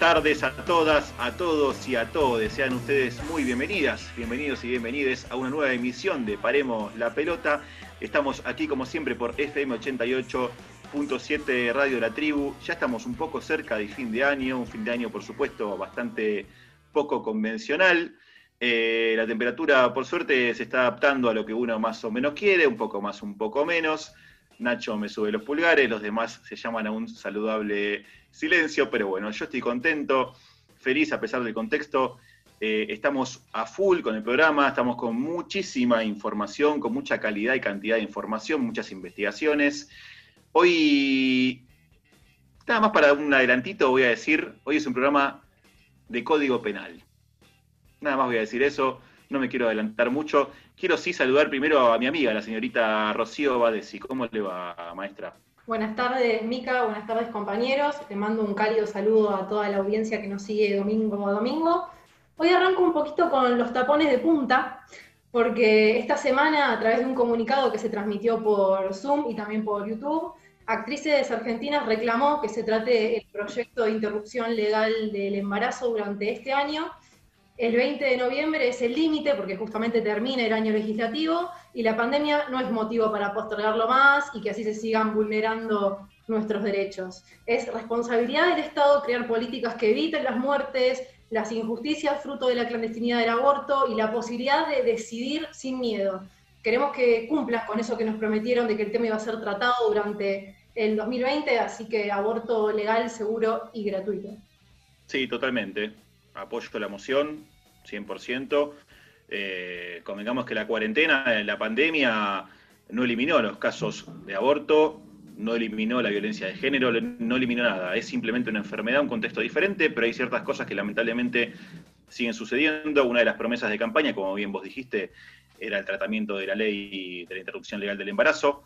tardes a todas, a todos y a todos. Sean ustedes muy bienvenidas, bienvenidos y bienvenidas a una nueva emisión de Paremos la Pelota. Estamos aquí como siempre por FM 88.7 Radio la Tribu. Ya estamos un poco cerca de fin de año, un fin de año por supuesto bastante poco convencional. Eh, la temperatura por suerte se está adaptando a lo que uno más o menos quiere, un poco más, un poco menos. Nacho me sube los pulgares, los demás se llaman a un saludable silencio, pero bueno, yo estoy contento, feliz a pesar del contexto. Eh, estamos a full con el programa, estamos con muchísima información, con mucha calidad y cantidad de información, muchas investigaciones. Hoy, nada más para un adelantito, voy a decir, hoy es un programa de código penal. Nada más voy a decir eso, no me quiero adelantar mucho. Quiero sí saludar primero a mi amiga, la señorita Rocío Badesi. ¿Cómo le va, maestra? Buenas tardes, Mica. Buenas tardes, compañeros. Te mando un cálido saludo a toda la audiencia que nos sigue domingo a domingo. Hoy arranco un poquito con los tapones de punta, porque esta semana, a través de un comunicado que se transmitió por Zoom y también por YouTube, Actrices Argentinas reclamó que se trate el proyecto de interrupción legal del embarazo durante este año el 20 de noviembre es el límite porque justamente termina el año legislativo y la pandemia no es motivo para postergarlo más y que así se sigan vulnerando nuestros derechos. Es responsabilidad del Estado crear políticas que eviten las muertes, las injusticias fruto de la clandestinidad del aborto y la posibilidad de decidir sin miedo. Queremos que cumplas con eso que nos prometieron de que el tema iba a ser tratado durante el 2020, así que aborto legal, seguro y gratuito. Sí, totalmente apoyo la moción, 100%. Eh, convengamos que la cuarentena, la pandemia, no eliminó los casos de aborto, no eliminó la violencia de género, no eliminó nada. Es simplemente una enfermedad, un contexto diferente, pero hay ciertas cosas que lamentablemente siguen sucediendo. Una de las promesas de campaña, como bien vos dijiste, era el tratamiento de la ley de la interrupción legal del embarazo.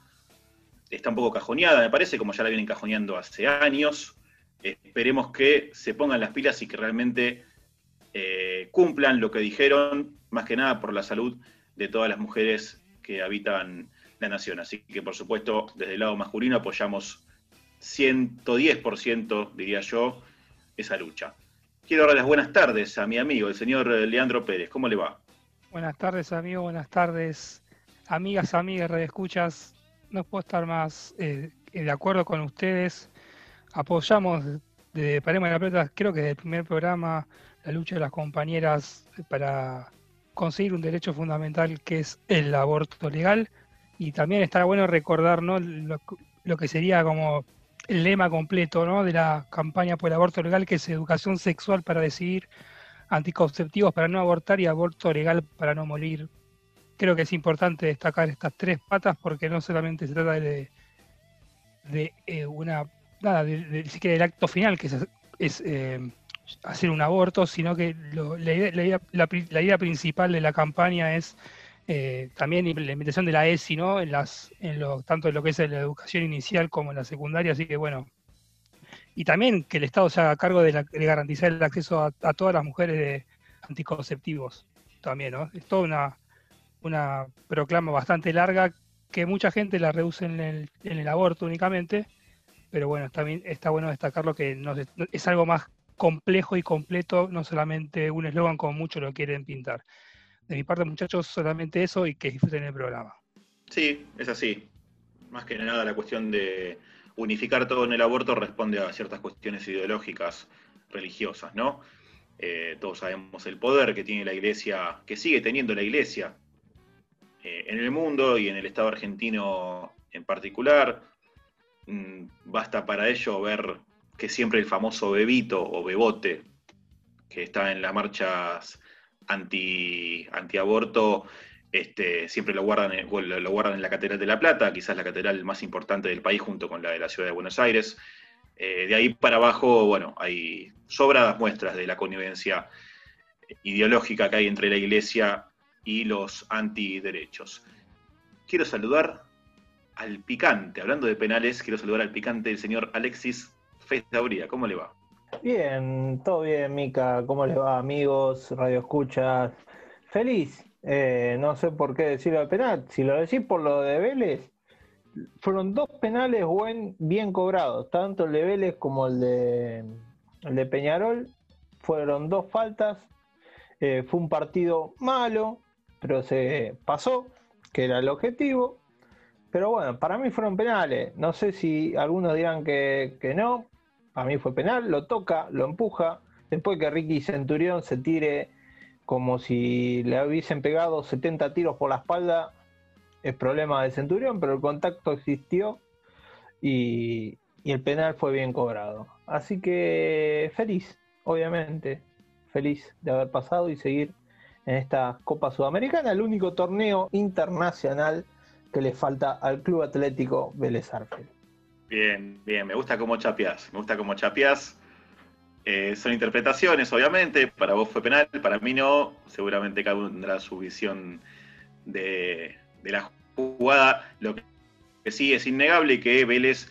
Está un poco cajoneada, me parece, como ya la vienen cajoneando hace años. Esperemos que se pongan las pilas y que realmente eh, cumplan lo que dijeron, más que nada por la salud de todas las mujeres que habitan la nación. Así que, por supuesto, desde el lado masculino apoyamos 110%, diría yo, esa lucha. Quiero dar las buenas tardes a mi amigo, el señor Leandro Pérez. ¿Cómo le va? Buenas tardes, amigo. Buenas tardes, amigas, amigas, redescuchas. No puedo estar más eh, de acuerdo con ustedes. Apoyamos de Paremos de la Plata, creo que desde el primer programa, la lucha de las compañeras para conseguir un derecho fundamental que es el aborto legal. Y también estará bueno recordar lo, que sería como el lema completo ¿no? de la campaña por el aborto legal, que es educación sexual para decidir, anticonceptivos para no abortar y aborto legal para no morir. Creo que es importante destacar estas tres patas porque no solamente se trata de, de eh, una, nada, de, del acto final, que es, eh, hacer un aborto, sino que la, idea, principal de la campaña es eh, también la implementación de la ESI, ¿no? En las, en lo, tanto en lo que es la educación inicial como en la secundaria, así que bueno. Y también que el Estado se haga cargo de, garantizar el acceso a, todas las mujeres de anticonceptivos también, ¿no? Es toda una, una proclama bastante larga que mucha gente la reduce en el, en el aborto únicamente, pero bueno, también está bueno destacarlo que es algo más complejo y completo, no solamente un eslogan como muchos lo quieren pintar. De mi parte, muchachos, solamente eso y que disfruten el programa. Sí, es así. Más que nada la cuestión de unificar todo en el aborto responde a ciertas cuestiones ideológicas, religiosas, ¿no? Eh, todos sabemos el poder que tiene la iglesia, que sigue teniendo la iglesia eh, en el mundo y en el Estado argentino en particular. Mm, basta para ello ver que siempre el famoso bebito o bebote, que está en las marchas anti, anti-aborto, este, siempre lo guardan, en, lo guardan en la Catedral de La Plata, quizás la catedral más importante del país junto con la de la ciudad de Buenos Aires. Eh, de ahí para abajo, bueno, hay sobradas muestras de la connivencia ideológica que hay entre la Iglesia y los antiderechos. Quiero saludar al picante, hablando de penales, quiero saludar al picante del señor Alexis Fez ¿cómo le va? Bien, todo bien, Mica. ¿Cómo le va, amigos, radio escuchas? Feliz. Eh, no sé por qué decirlo de penal. Si lo decís por lo de Vélez, fueron dos penales buen, bien cobrados, tanto el de Vélez como el de el de Peñarol. Fueron dos faltas. Eh, fue un partido malo, pero se pasó, que era el objetivo. Pero bueno, para mí fueron penales. No sé si algunos dirán que no. Para mí fue penal. Lo toca, lo empuja. Después que Ricky Centurión se tire como si le hubiesen pegado 70 tiros por la espalda, es problema de Centurión, pero el contacto existió y, el penal fue bien cobrado. Así que feliz, obviamente, feliz de haber pasado y seguir en esta Copa Sudamericana, el único torneo internacional que le falta al Club Atlético Vélez. Bien, bien, me gusta como chapeás, me gusta como chapeás. Eh, son interpretaciones, obviamente, para vos fue penal, para mí no, seguramente cada uno tendrá su visión de, de la jugada. Lo que sí es innegable que Vélez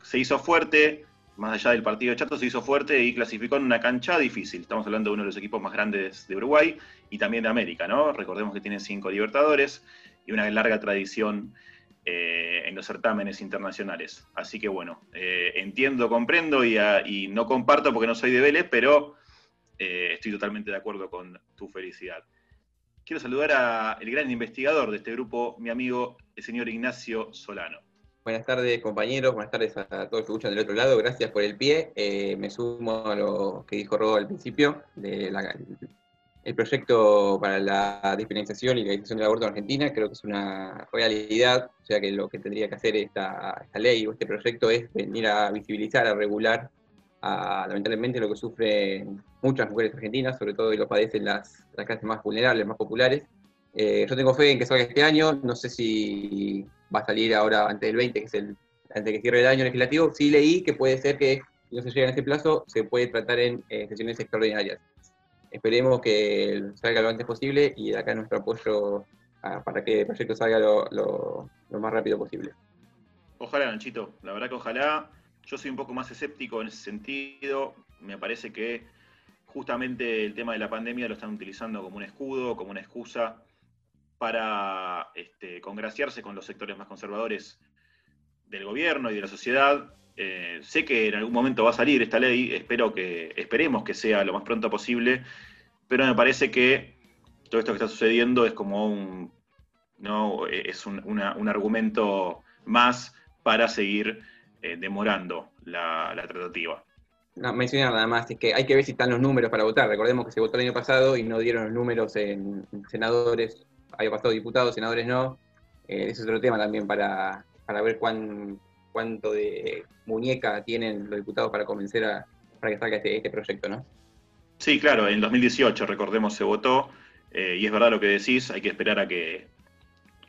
se hizo fuerte, más allá del partido de Chato, se hizo fuerte y clasificó en una cancha difícil. Estamos hablando de uno de los equipos más grandes de Uruguay y también de América, ¿no? Recordemos que tiene cinco Libertadores y una larga tradición eh, en los certámenes internacionales. Así que bueno, eh, entiendo, comprendo y, no comparto porque no soy de Vélez, pero eh, estoy totalmente de acuerdo con tu felicidad. Quiero saludar al gran investigador de este grupo, mi amigo, el señor Ignacio Solano. Buenas tardes, compañeros. Buenas tardes a todos los que escuchan del otro lado. Gracias por el pie. me sumo a lo que dijo Robo al principio, de el proyecto para la despenalización y legalización del aborto en Argentina. Creo que es una realidad. O sea que lo que tendría que hacer esta, ley o este proyecto es venir a visibilizar, a regular lamentablemente lo que sufren muchas mujeres argentinas, sobre todo y lo padecen las, las clases más vulnerables, más populares. Eh, yo tengo fe en que salga este año, no sé si va a salir ahora antes del 20, que es el, antes que cierre el año legislativo. Sí leí que puede ser que, no se llega en este plazo, se puede tratar en eh, sesiones extraordinarias. Esperemos que salga lo antes posible y de acá nuestro apoyo para que el proyecto salga lo, más rápido posible. Ojalá, Nanchito, la verdad que ojalá yo soy un poco más escéptico en ese sentido. Me parece que justamente el tema de la pandemia lo están utilizando como un escudo, como una excusa para este, congraciarse con los sectores más conservadores del gobierno y de la sociedad. Eh, sé que en algún momento va a salir esta ley, espero que, esperemos que sea lo más pronto posible, pero me parece que todo esto que está sucediendo es como un, ¿no? es un argumento más para seguir eh, demorando la, tratativa. No, mencionar nada más, es que hay que ver si están los números para votar. Recordemos que se votó el año pasado y no dieron los números en senadores, había pasado diputados, senadores no. Eh, ese es otro tema también para, ver cuán, cuánto de muñeca tienen los diputados para convencer a, para que salga este, este proyecto, ¿no? Sí, claro, en 2018, recordemos, se votó, eh, y es verdad lo que decís, hay que esperar a que,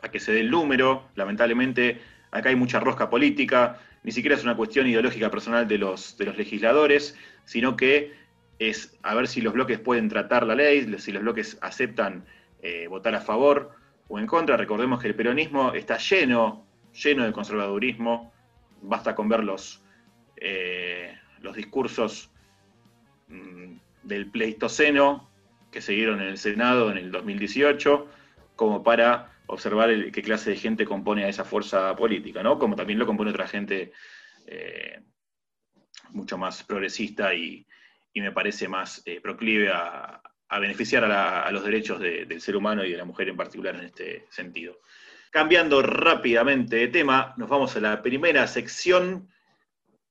a que se dé el número. Lamentablemente, acá hay mucha rosca política, ni siquiera es una cuestión ideológica personal de los, de los legisladores, sino que es a ver si los bloques pueden tratar la ley, si los bloques aceptan eh, votar a favor o en contra. Recordemos que el peronismo está lleno, lleno de conservadurismo, basta con ver los, eh, los discursos mm, del Pleistoceno que siguieron en el Senado en el 2018, como para observar qué clase de gente compone a esa fuerza política, ¿no? Como también lo compone otra gente eh, mucho más progresista y, me parece más eh, proclive a, beneficiar a, los derechos del ser humano y de la mujer en particular en este sentido. Cambiando rápidamente de tema, nos vamos a la primera sección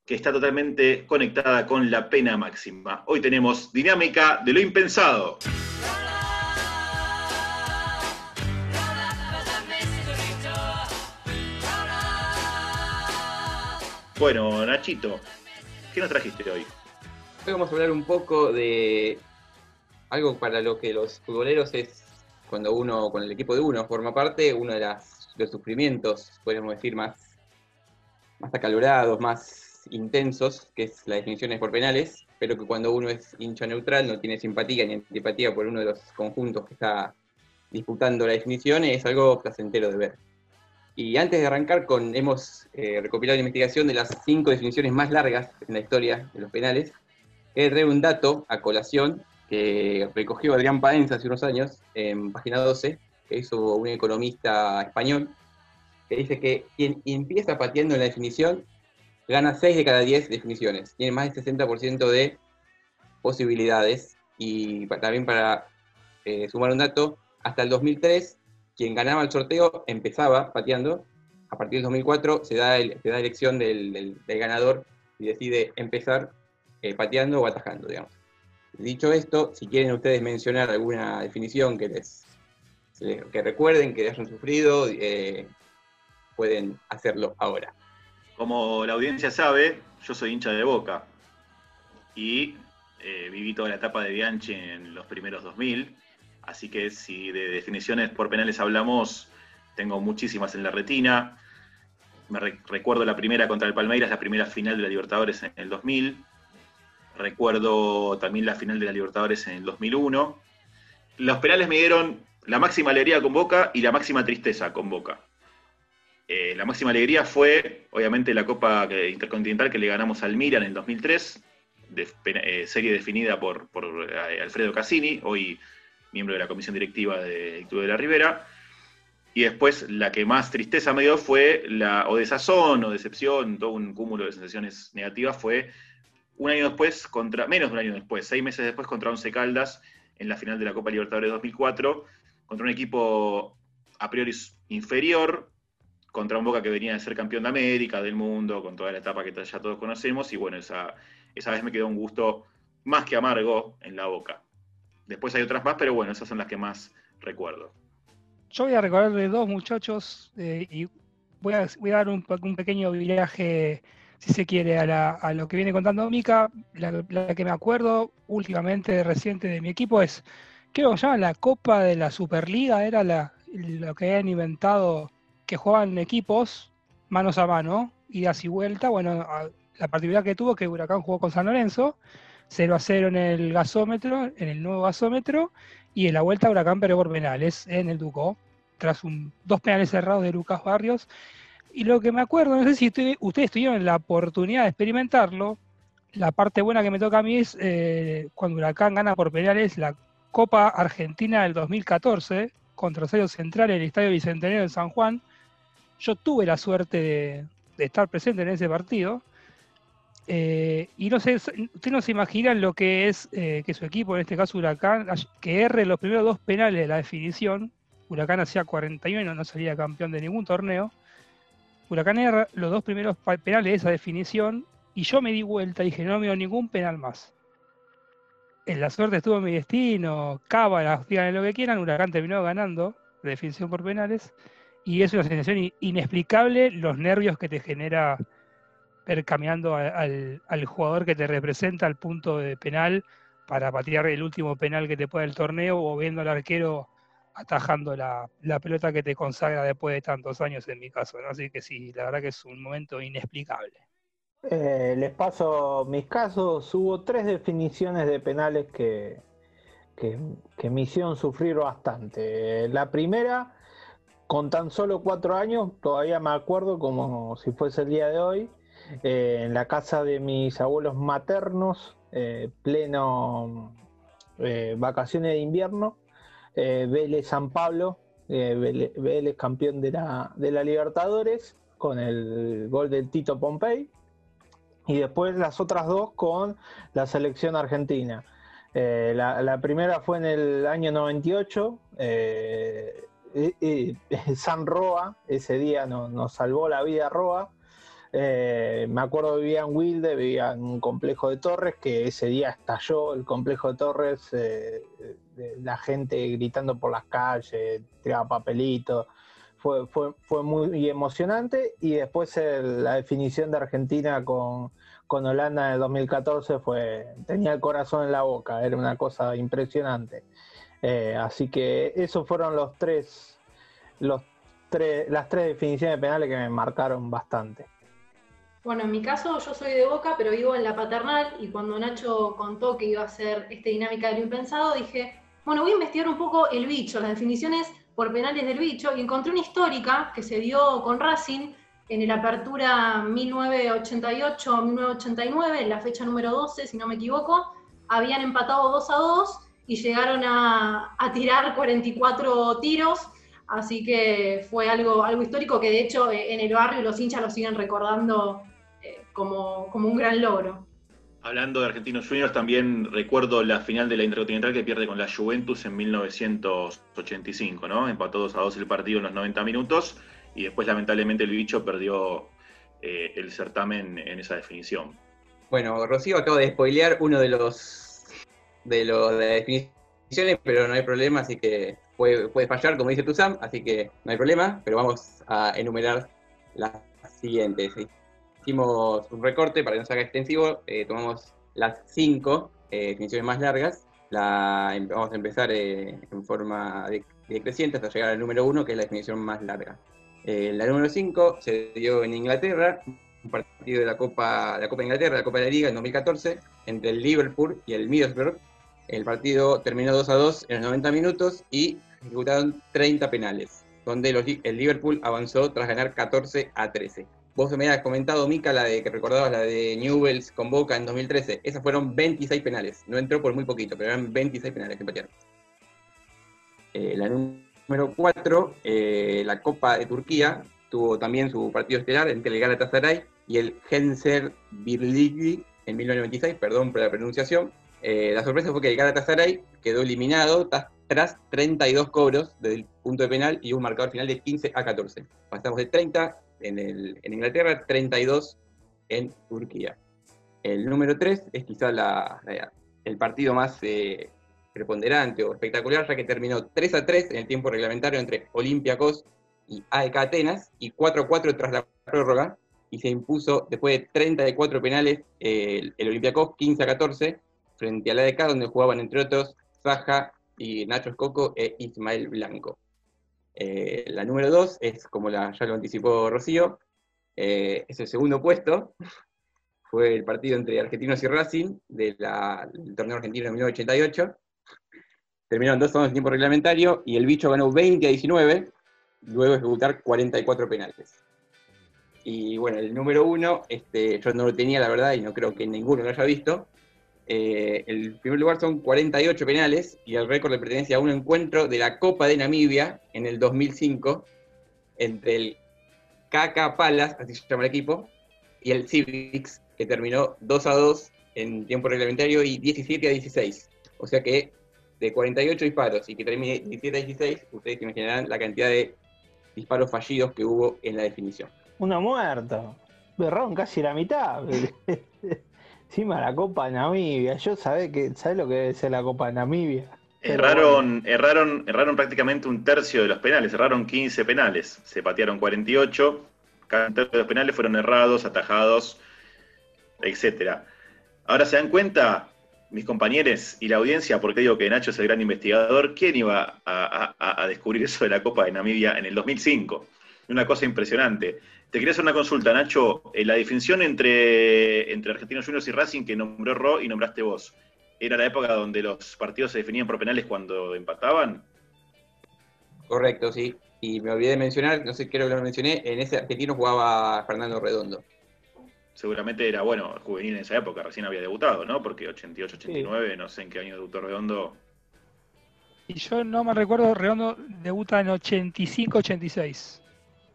que está totalmente conectada con la pena máxima. Hoy tenemos dinámica de lo impensado. Bueno, Nachito, ¿qué nos trajiste hoy? Hoy vamos a hablar un poco de algo para lo que los futboleros es cuando uno, con el equipo de uno forma parte, uno de los sufrimientos, podríamos decir, más, más acalorados, más intensos, que es la definición por penales, pero que cuando uno es hincha neutral, no tiene simpatía ni antipatía por uno de los conjuntos que está disputando la definición, es algo placentero de ver. Y antes de arrancar con, hemos eh, recopilado la investigación de las cinco definiciones más largas en la historia de los penales. He traído un dato a colación que recogió Adrián Paenza hace unos años en página 12, que hizo un economista español, que dice que quien empieza pateando en la definición gana 6 de cada 10 definiciones. Tiene más del 60% de posibilidades. Y también para eh, sumar un dato, hasta el 2003, quien ganaba el sorteo empezaba pateando. A partir del 2004 se da, el, se da elección del, ganador y decide empezar eh, pateando o atajando, digamos. Dicho esto, si quieren ustedes mencionar alguna definición que les que recuerden, que hayan sufrido, eh, pueden hacerlo ahora. Como la audiencia sabe, yo soy hincha de Boca y eh, viví toda la etapa de Bianchi en los primeros 2000, así que si de definiciones por penales hablamos, tengo muchísimas en la retina. Me recuerdo la primera contra el Palmeiras, la primera final de la Libertadores en el 2000. Recuerdo también la final de la Libertadores en el 2001. Los penales me dieron la máxima alegría con Boca y la máxima tristeza con Boca. Eh, la máxima alegría fue, obviamente, la Copa Intercontinental que le ganamos al Milan en 2003, de, eh, serie definida por, eh, Alfredo Cassini, hoy miembro de la comisión directiva de Club de la Ribera. Y después la que más tristeza me dio fue la, o desazón o decepción, todo un cúmulo de sensaciones negativas, fue un año después, contra, menos de un año después, seis meses después contra Once Caldas en la final de la Copa Libertadores 2004, contra un equipo a priori inferior, contra un Boca que venía de ser campeón de América, del mundo, con toda la etapa que ya todos conocemos, y bueno, esa, esa vez me quedó un gusto más que amargo en la boca. Después hay otras más, pero bueno, esas son las que más recuerdo. Yo voy a recordarle dos muchachos eh, y voy a, voy a dar un, pequeño viaje, si se quiere, a, lo que viene contando Mica. La, la, que me acuerdo últimamente, reciente de mi equipo es creo que se llama la Copa de la Superliga, era la, lo que habían inventado, que jugaban equipos manos a mano, idas y vuelta. Bueno, la particularidad que tuvo que Huracán jugó con San Lorenzo, 0 a 0 en el gasómetro, en el nuevo gasómetro, y en la vuelta Huracán pero por penales en el Ducó, tras un, dos penales cerrados de Lucas Barrios. Y lo que me acuerdo, no sé si ustedes tuvieron la oportunidad de experimentarlo, la parte buena que me toca a mí es eh, cuando Huracán gana por penales la Copa Argentina del 2014 contra Rosario Central en el Estadio Bicentenario de San Juan. Yo tuve la suerte de, estar presente en ese partido. Eh, y no sé, ustedes no se imaginan lo que es eh, que su equipo, en este caso Huracán, que erre los primeros dos penales de la definición. Huracán hacía 41, no salía campeón de ningún torneo. Huracán erra los dos primeros penales de esa definición y yo me di vuelta y dije, no me ningún penal más en la suerte estuvo mi destino, cábalas, digan lo que quieran, Huracán terminó ganando la definición por penales, y es una sensación inexplicable los nervios que te genera ver caminando al, jugador que te representa al punto de penal para patear el último penal que te pueda el torneo o viendo al arquero atajando la, pelota que te consagra después de tantos años en mi caso. Así que sí, la verdad que es un momento inexplicable. Eh, les paso mis casos. Hubo tres definiciones de penales que, que, me hicieron sufrir bastante. La primera, con tan solo cuatro años, todavía me acuerdo como si fuese el día de hoy, eh, en la casa de mis abuelos maternos, eh, pleno vacaciones de invierno, Vélez San Pablo, Vélez, campeón de la, de la Libertadores, con el gol del Tito Pompey y después las otras dos con la selección argentina. Eh, la, primera fue en el año 98, eh, San Roa, ese día nos salvó la vida Roa. Eh, me acuerdo vivía en Wilde, vivía en un complejo de Torres, que ese día estalló el complejo de Torres, la gente gritando por las calles, tiraba papelitos, fue, fue, muy emocionante y después la definición de Argentina con, con Holanda en el 2014 fue, tenía el corazón en la boca, era una cosa impresionante. Eh, así que esos fueron los tres, los tres, las tres definiciones penales que me marcaron bastante. Bueno, en mi caso yo soy de Boca, pero vivo en la paternal y cuando Nacho contó que iba a hacer esta dinámica de lo impensado, dije, bueno, voy a investigar un poco el bicho, las definiciones por penales del bicho, y encontré una histórica que se dio con Racing en la apertura 1988-1989, en la fecha número 12, si no me equivoco, habían empatado 2 a 2 y llegaron a, tirar 44 tiros, así que fue algo, algo histórico que de hecho en el barrio los hinchas lo siguen recordando eh, como, como un gran logro. Hablando de Argentinos Juniors, también recuerdo la final de la Intercontinental que pierde con la Juventus en 1985, ¿no? Empató 2 a 2 el partido en los 90 minutos y después lamentablemente el bicho perdió eh, el certamen en esa definición. Bueno, Rocío acaba de spoilear uno de los de los de las definiciones, pero no hay problema, así que puede, puede fallar, como dice Tuzam, así que no hay problema, pero vamos a enumerar las siguientes. Hicimos un recorte para que no se haga extensivo, eh, tomamos las cinco eh, definiciones más largas, la, em, vamos a empezar eh, en forma decreciente hasta llegar al número uno, que es la definición más larga. la número 5 se dio en Inglaterra, un partido de la Copa, la Copa de Inglaterra, la Copa de la Liga en 2014, entre el Liverpool y el Middlesbrough. El partido terminó 2 a 2 en los 90 minutos y ejecutaron 30 penales, donde el Liverpool avanzó tras ganar 14 a 13. Vos me habías comentado, Mica, la de que recordabas la de Newells con Boca en 2013. Esas fueron 26 penales. No entró por muy poquito, pero eran 26 penales que patearon. Eh, la número 4, eh, la Copa de Turquía, tuvo también su partido estelar entre el Galatasaray y el Genser Birligi en 1996, perdón por la pronunciación. Eh, la sorpresa fue que el Galatasaray quedó eliminado tras 32 cobros del punto de penal y un marcador final de 15 a 14. Pasamos de 30 en, Inglaterra, 32 en Turquía. El número 3 es quizá el partido más eh, preponderante o espectacular, ya que terminó 3 a 3 en el tiempo reglamentario entre Olympiacos y AEK Atenas, y 4 a 4 tras la prórroga, y se impuso después de 34 penales el, el Olympiacos 15 a 14 frente al AEK, donde jugaban entre otros Zaha y Nacho Escoco e Ismael Blanco. Eh, la número 2 es, como la, ya lo anticipó Rocío, eh, es el segundo puesto. Fue el partido entre Argentinos y Racing del torneo argentino de 1988. Terminaron 2 a en tiempo reglamentario y el bicho ganó 20 a 19, luego de ejecutar 44 penales. Y bueno, el número 1, este, yo no lo tenía la verdad y no creo que ninguno lo haya visto, eh, el primer lugar son 48 penales y el récord le pertenece a un encuentro de la Copa de Namibia en el 2005 entre el KK Palas, así se llama el equipo, y el Civics, que terminó 2 a 2 en tiempo reglamentario y 17 a 16. O sea que de 48 disparos y que termine 17 a 16, ustedes imaginarán la cantidad de disparos fallidos que hubo en la definición. Una muerta. Berrón casi la mitad. Encima la Copa de Namibia, yo sabés que, ¿sabés lo que debe ser la Copa de Namibia? Erraron, prácticamente un tercio de los penales, erraron 15 penales, se patearon 48, cada tercio de los penales fueron errados, atajados, etcétera. Ahora se dan cuenta, mis compañeros y la audiencia, porque digo que Nacho es el gran investigador, ¿quién iba a, a descubrir eso de la Copa de Namibia en el 2005? Una cosa impresionante. Te quería hacer una consulta, Nacho. Eh, la definición entre, entre Argentinos Juniors y Racing que nombró Ro y nombraste vos, ¿era la época donde los partidos se definían por penales cuando empataban? Correcto, sí. Y me olvidé de mencionar, no sé, creo que lo mencioné, en ese argentino jugaba Fernando Redondo. Seguramente era, bueno, juvenil en esa época, recién había debutado, ¿no? Porque 88, 89, no sé en qué año debutó Redondo. Y yo no me recuerdo, Redondo debuta en 85, 86.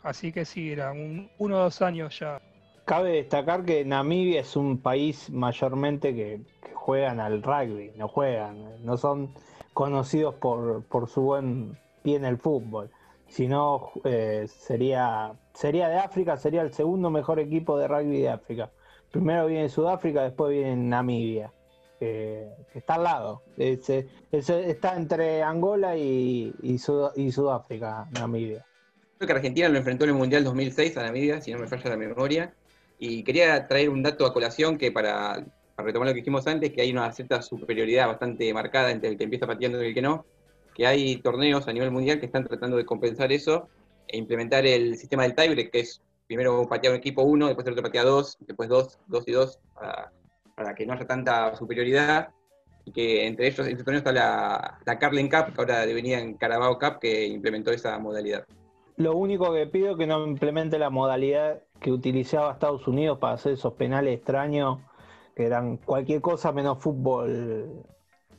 Así que sí, era un, uno o dos años ya. Cabe destacar que Namibia es un país mayormente que, juegan al rugby, no juegan, no son conocidos por, su buen pie en el fútbol. Si no, eh, sería, sería de África, sería el segundo mejor equipo de rugby de África. Primero viene Sudáfrica, después viene Namibia, que está al lado. está entre Angola y, y Sudáfrica, Namibia. Creo que Argentina lo enfrentó en el Mundial 2006 a Namibia, si no me falla la memoria. Y quería traer un dato a colación que para, retomar lo que dijimos antes, que hay una cierta superioridad bastante marcada entre el que empieza pateando y el que no, que hay torneos a nivel mundial que están tratando de compensar eso e implementar el sistema del tiebreak, que es primero patear un equipo uno, después el otro patea dos, después dos, dos y dos, para, que no haya tanta superioridad. Y que entre ellos, en este torneo está la, la Carling Cup, que ahora devenía en Carabao Cup, que implementó esa modalidad. Lo único que pido es que no implemente la modalidad que utilizaba Estados Unidos para hacer esos penales extraños, que eran cualquier cosa menos fútbol,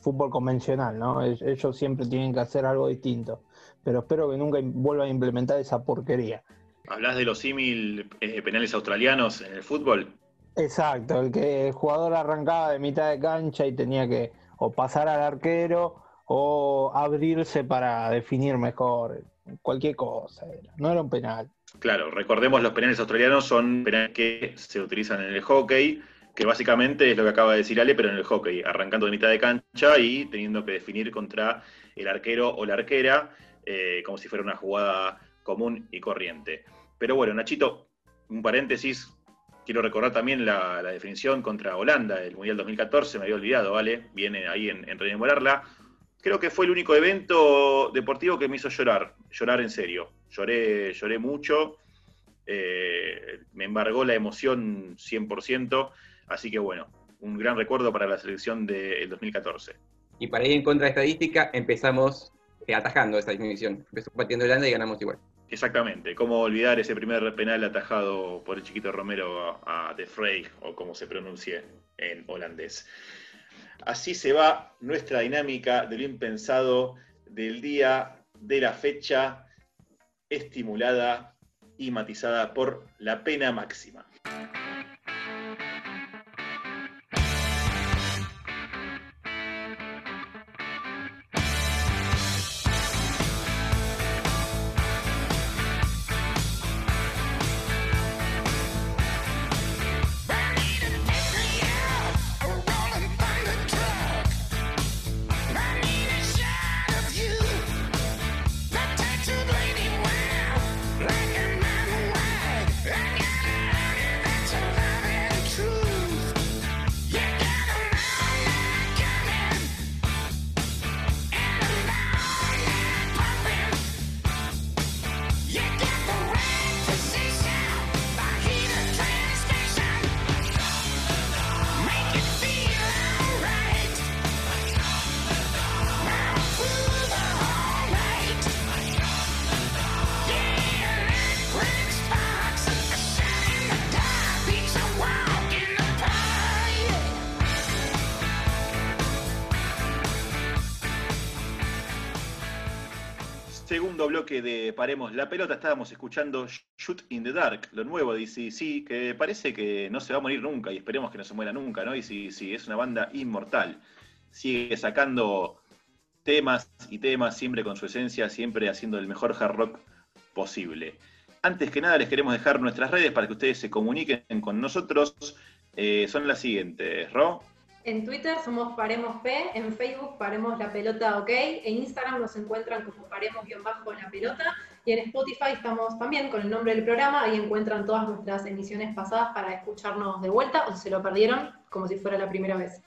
fútbol convencional, ¿no? Ellos siempre tienen que hacer algo distinto. Pero espero que nunca vuelvan a implementar esa porquería. ¿Hablas de los símil eh, penales australianos en el fútbol? Exacto, el que el jugador arrancaba de mitad de cancha y tenía que o pasar al arquero o abrirse para definir mejor, cualquier cosa, no era un penal. Claro, recordemos los penales australianos son penales que se utilizan en el hockey, que básicamente es lo que acaba de decir Ale, pero en el hockey, arrancando de mitad de cancha y teniendo que definir contra el arquero o la arquera, eh, como si fuera una jugada común y corriente. Pero bueno, Nachito, un paréntesis, quiero recordar también la, definición contra Holanda del Mundial 2014, me había olvidado, ¿vale? Viene ahí en, en rememorarla. Creo que fue el único evento deportivo que me hizo llorar, llorar en serio. Lloré, lloré mucho, eh, me embargó la emoción 100%, así que bueno, un gran recuerdo para la selección del 2014. Y para ir en contra de estadística, empezamos eh, atajando esa definición. Empezó partiendo Holanda y ganamos igual. Exactamente, cómo olvidar ese primer penal atajado por el chiquito Romero a, De Frey, o como se pronuncie en holandés. Así se va nuestra dinámica de lo impensado del día de la fecha, estimulada y matizada por la pena máxima. Bloque de Paremos la Pelota estábamos escuchando Shoot in the Dark, lo nuevo de ICDC, que parece que no se va a morir nunca y esperemos que no se muera nunca, ¿no? Y sí, sí, es una banda inmortal. Sigue sacando temas y temas, siempre con su esencia, siempre haciendo el mejor hard rock posible. Antes que nada, les queremos dejar nuestras redes para que ustedes se comuniquen con nosotros. Eh, son las siguientes, Ro. En Twitter somos Paremos P, en Facebook Paremos la Pelota OK, en Instagram nos encuentran como Paremos-la Pelota y en Spotify estamos también con el nombre del programa, ahí encuentran todas nuestras emisiones pasadas para escucharnos de vuelta o si se lo perdieron, como si fuera la primera vez.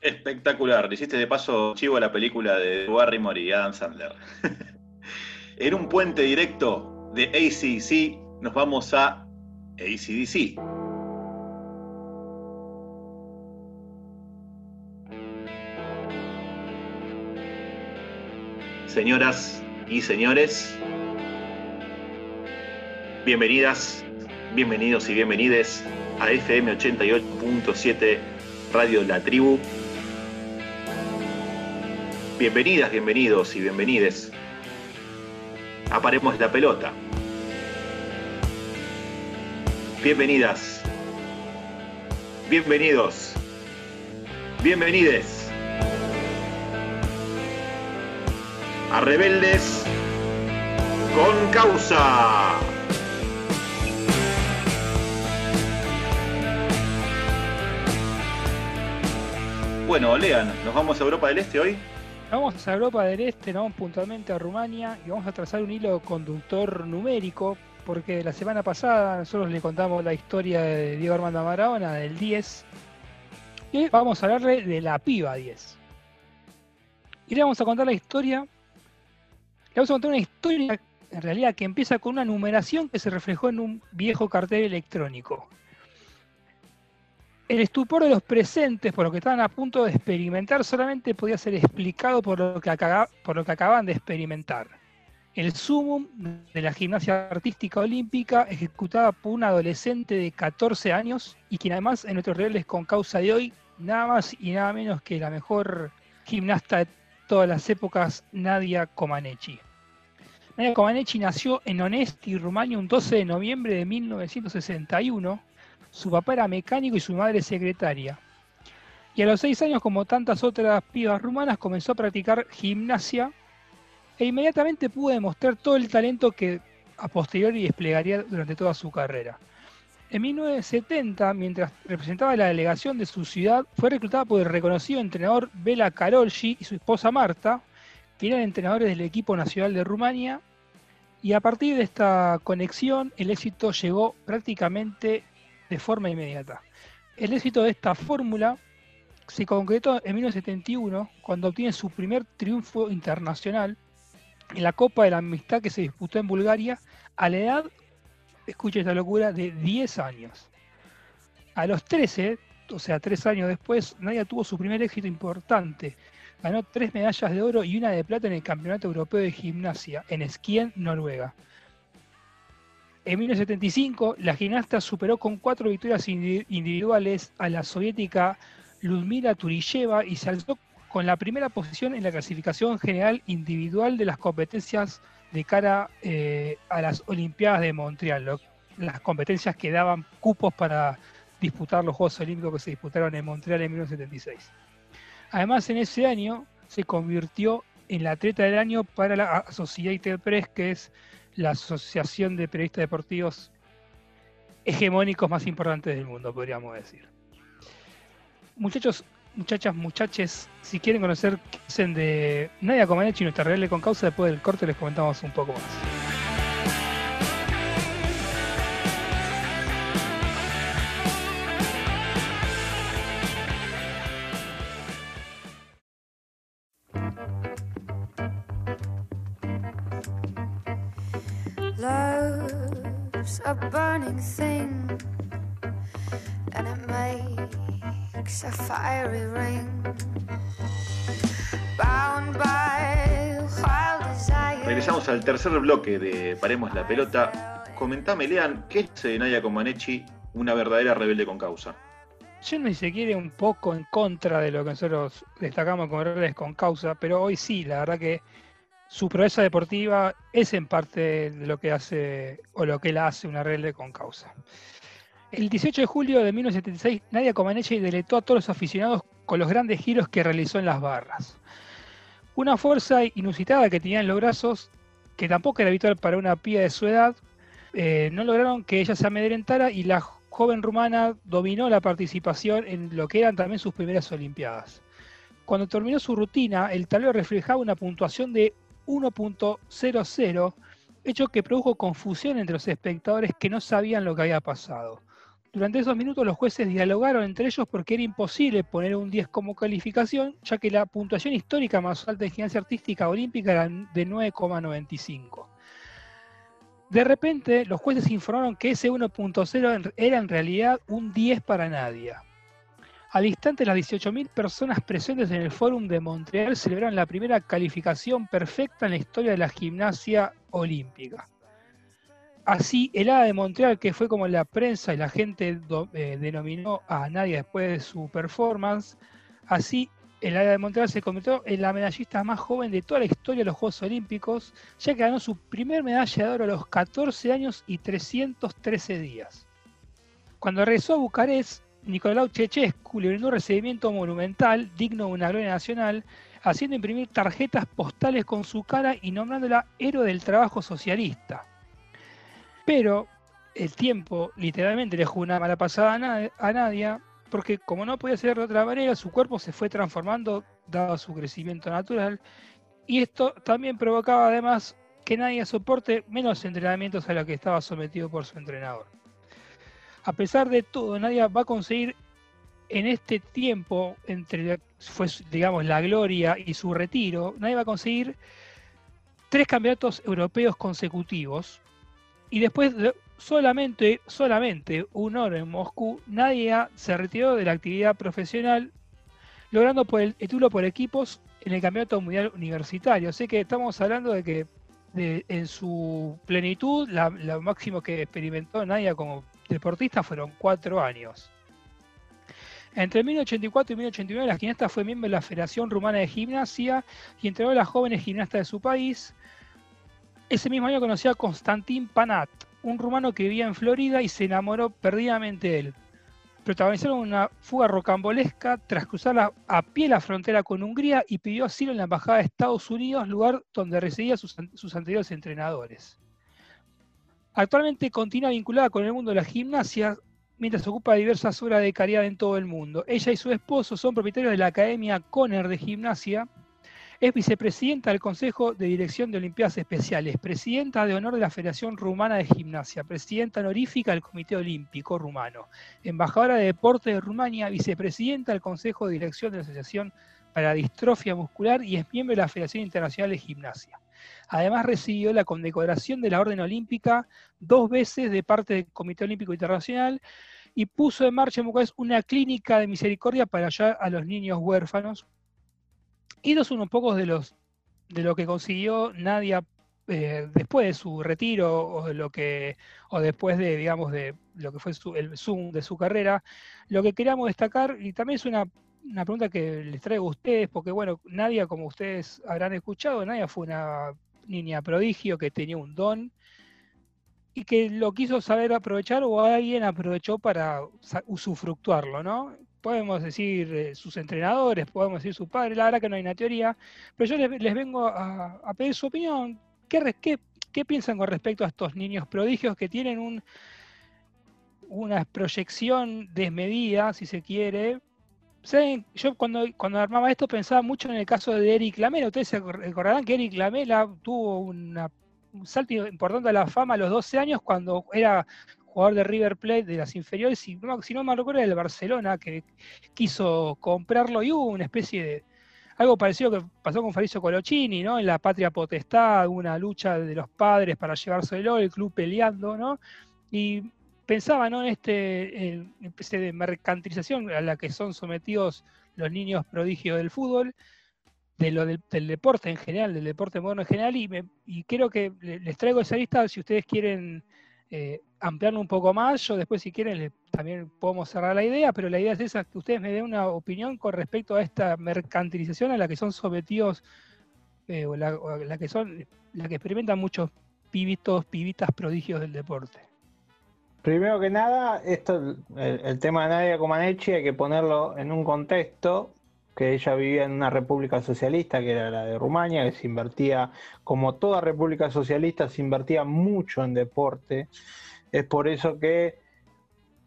Espectacular, le hiciste de paso chivo a la película de Barrymore y Adam Sandler. en un puente directo de ACC nos vamos a ACDC. Señoras y señores. Bienvenidas, bienvenidos y bienvenides a FM 88.7 Radio La Tribu. Bienvenidas, bienvenidos y bienvenides. Aparemos la pelota. Bienvenidas. Bienvenidos. Bienvenides. A rebeldes con causa. Bueno, lean, ¿nos vamos a Europa del Este hoy? Vamos a Europa del Este, nos vamos puntualmente a Rumania y vamos a trazar un hilo conductor numérico, porque la semana pasada nosotros le contamos la historia de Diego Armando Maradona, del 10, y vamos a hablarle de la piba 10. Y le vamos a contar la historia vamos a contar una historia, en realidad, que empieza con una numeración que se reflejó en un viejo cartel electrónico. El estupor de los presentes por lo que estaban a punto de experimentar solamente podía ser explicado por lo que, por lo que acaban de experimentar. El sumum de la gimnasia artística olímpica ejecutada por un adolescente de 14 años y quien además en nuestros reales con causa de hoy, nada más y nada menos que la mejor gimnasta todas las épocas, Nadia Comaneci. Nadia Comaneci nació en Onesti, Rumania, un 12 de noviembre de 1961. Su papá era mecánico y su madre secretaria. Y a los seis años, como tantas otras pibas rumanas, comenzó a practicar gimnasia e inmediatamente pudo demostrar todo el talento que a posteriori desplegaría durante toda su carrera. En 1970, mientras representaba la delegación de su ciudad, fue reclutada por el reconocido entrenador Bela Karolji y su esposa Marta, que eran entrenadores del equipo nacional de Rumania, y a partir de esta conexión el éxito llegó prácticamente de forma inmediata. El éxito de esta fórmula se concretó en 1971 cuando obtiene su primer triunfo internacional en la Copa de la Amistad que se disputó en Bulgaria a la edad, escucha esta locura, de 10 años. A los 13, o sea, 3 años después, Nadia tuvo su primer éxito importante. Ganó 3 medallas de oro y una de plata en el Campeonato Europeo de Gimnasia en Skien, Noruega. En 1975, la gimnasta superó con cuatro victorias individuales a la soviética Ludmila Turilleva y se alzó con la primera posición en la clasificación general individual de las competencias de cara eh, a las Olimpiadas de Montreal, las competencias que daban cupos para disputar los Juegos Olímpicos que se disputaron en Montreal en 1976. Además, en ese año se convirtió en la atleta del año para la Associated Press, que es la asociación de periodistas deportivos hegemónicos más importantes del mundo, podríamos decir. Muchachos, muchachas, muchaches, si quieren conocer qué hacen de Nadia Comaneci nuestra real con causa, después del corte les comentamos un poco más. Al tercer bloque de Paremos la Pelota. Comentame, Lean, ¿qué es Nadia Comaneci una verdadera rebelde con causa? Yo no se quiere un poco en contra de lo que nosotros destacamos como rebeldes con causa, pero hoy sí, la verdad que su proeza deportiva es en parte lo que hace o lo que la hace una rebelde con causa. El 18 de julio de 1976, Nadia Comaneci deletó a todos los aficionados con los grandes giros que realizó en las barras. Una fuerza inusitada que tenían los brazos, que tampoco era habitual para una pía de su edad, eh, no lograron que ella se amedrentara y la joven rumana dominó la participación en lo que eran también sus primeras Olimpiadas. Cuando terminó su rutina, el tablero reflejaba una puntuación de 1.00, hecho que produjo confusión entre los espectadores que no sabían lo que había pasado. Durante esos minutos los jueces dialogaron entre ellos porque era imposible poner un 10 como calificación, ya que la puntuación histórica más alta en gimnasia artística olímpica era de 9,95. De repente, los jueces informaron que ese 1.0 era en realidad un 10 para nadie. Al instante, las 18.000 personas presentes en el Fórum de Montreal celebraron la primera calificación perfecta en la historia de la gimnasia olímpica. Así, el Hada de Montreal, que fue como la prensa y la gente eh, denominó a Nadia después de su performance, así el Hada de Montreal se convirtió en la medallista más joven de toda la historia de los Juegos Olímpicos, ya que ganó su primer medalla de oro a los 14 años y 313 días. Cuando regresó a Bucarest, Nicolau Chechescu le brindó un recibimiento monumental, digno de una gloria nacional, haciendo imprimir tarjetas postales con su cara y nombrándola héroe del trabajo socialista. Pero el tiempo literalmente le jugó una mala pasada a, Nadia, porque como no podía ser de otra manera, su cuerpo se fue transformando dado su crecimiento natural, y esto también provocaba además que Nadia soporte menos entrenamientos a los que estaba sometido por su entrenador. A pesar de todo, Nadia va a conseguir en este tiempo entre fue digamos la gloria y su retiro, Nadia va a conseguir tres campeonatos europeos consecutivos, y después de solamente, solamente un oro en Moscú, Nadia se retiró de la actividad profesional, logrando el, título por equipos en el Campeonato Mundial Universitario. Así que estamos hablando de que en su plenitud, lo máximo que experimentó Nadia como deportista fueron cuatro años. Entre 1984 y 1989, la gimnasta fue miembro de la Federación Rumana de Gimnasia y entrenó a las jóvenes gimnastas de su país. Ese mismo año conoció a Konstantin Panat, un rumano que vivía en Florida y se enamoró perdidamente de él. Protagonizaron una fuga rocambolesca tras cruzar a pie la frontera con Hungría y pidió asilo en la Embajada de Estados Unidos, lugar donde residían sus, sus anteriores entrenadores. Actualmente continúa vinculada con el mundo de la gimnasia, mientras ocupa diversas horas de caridad en todo el mundo. Ella y su esposo son propietarios de la Academia Conner de Gimnasia. Es vicepresidenta del Consejo de Dirección de Olimpiadas Especiales, presidenta de honor de la Federación Rumana de Gimnasia, presidenta honorífica del Comité Olímpico Rumano, embajadora de Deporte de Rumania, vicepresidenta del Consejo de Dirección de la Asociación para Distrofia Muscular y es miembro de la Federación Internacional de Gimnasia. Además recibió la condecoración de la Orden Olímpica dos veces de parte del Comité Olímpico Internacional y puso en marcha en Bucarest una clínica de misericordia para ayudar a los niños huérfanos. Y dos son un poco de, los, de lo que consiguió Nadia eh, después de su retiro o de lo que o después de digamos de lo que fue el zoom de su carrera lo que queríamos destacar y también es una, una pregunta que les traigo a ustedes porque bueno Nadia como ustedes habrán escuchado Nadia fue una niña prodigio que tenía un don y que lo quiso saber aprovechar o alguien aprovechó para usufructuarlo, ¿no? Podemos decir eh, sus entrenadores, podemos decir su padre, la verdad que no hay una teoría, pero yo les, vengo a, pedir su opinión. ¿Qué, qué, qué piensan con respecto a estos niños prodigios que tienen un, una proyección desmedida, si se quiere, yo cuando, cuando armaba esto pensaba mucho en el caso de Eric Lamela. Ustedes se recordarán que Eric Lamela tuvo un salto importante a la fama a los 12 años cuando era jugador de River Plate de las inferiores, y si no me recuerdo, era el Barcelona que quiso comprarlo y hubo una especie de. Algo parecido que pasó con Faricio Colocini, ¿no? En la patria potestad, una lucha de los padres para llevárselo, el club peleando, ¿no? Y pensaba ¿no? en este especie de mercantilización a la que son sometidos los niños prodigios del fútbol, de lo del, deporte en general, del deporte moderno en general, y, y creo que les traigo esa lista si ustedes quieren eh, ampliarlo un poco más. Yo después, si quieren, también podemos cerrar la idea, pero la idea es esa, que ustedes me den una opinión con respecto a esta mercantilización a la que son sometidos, eh, o, la, que son, la que experimentan muchos pibitos, pibitas prodigios del deporte. Primero que nada, esto, el, tema de Nadia Comaneci hay que ponerlo en un contexto que ella vivía en una república socialista, que era la de Rumania, que se invertía, como toda república socialista, se invertía mucho en deporte. Es por eso que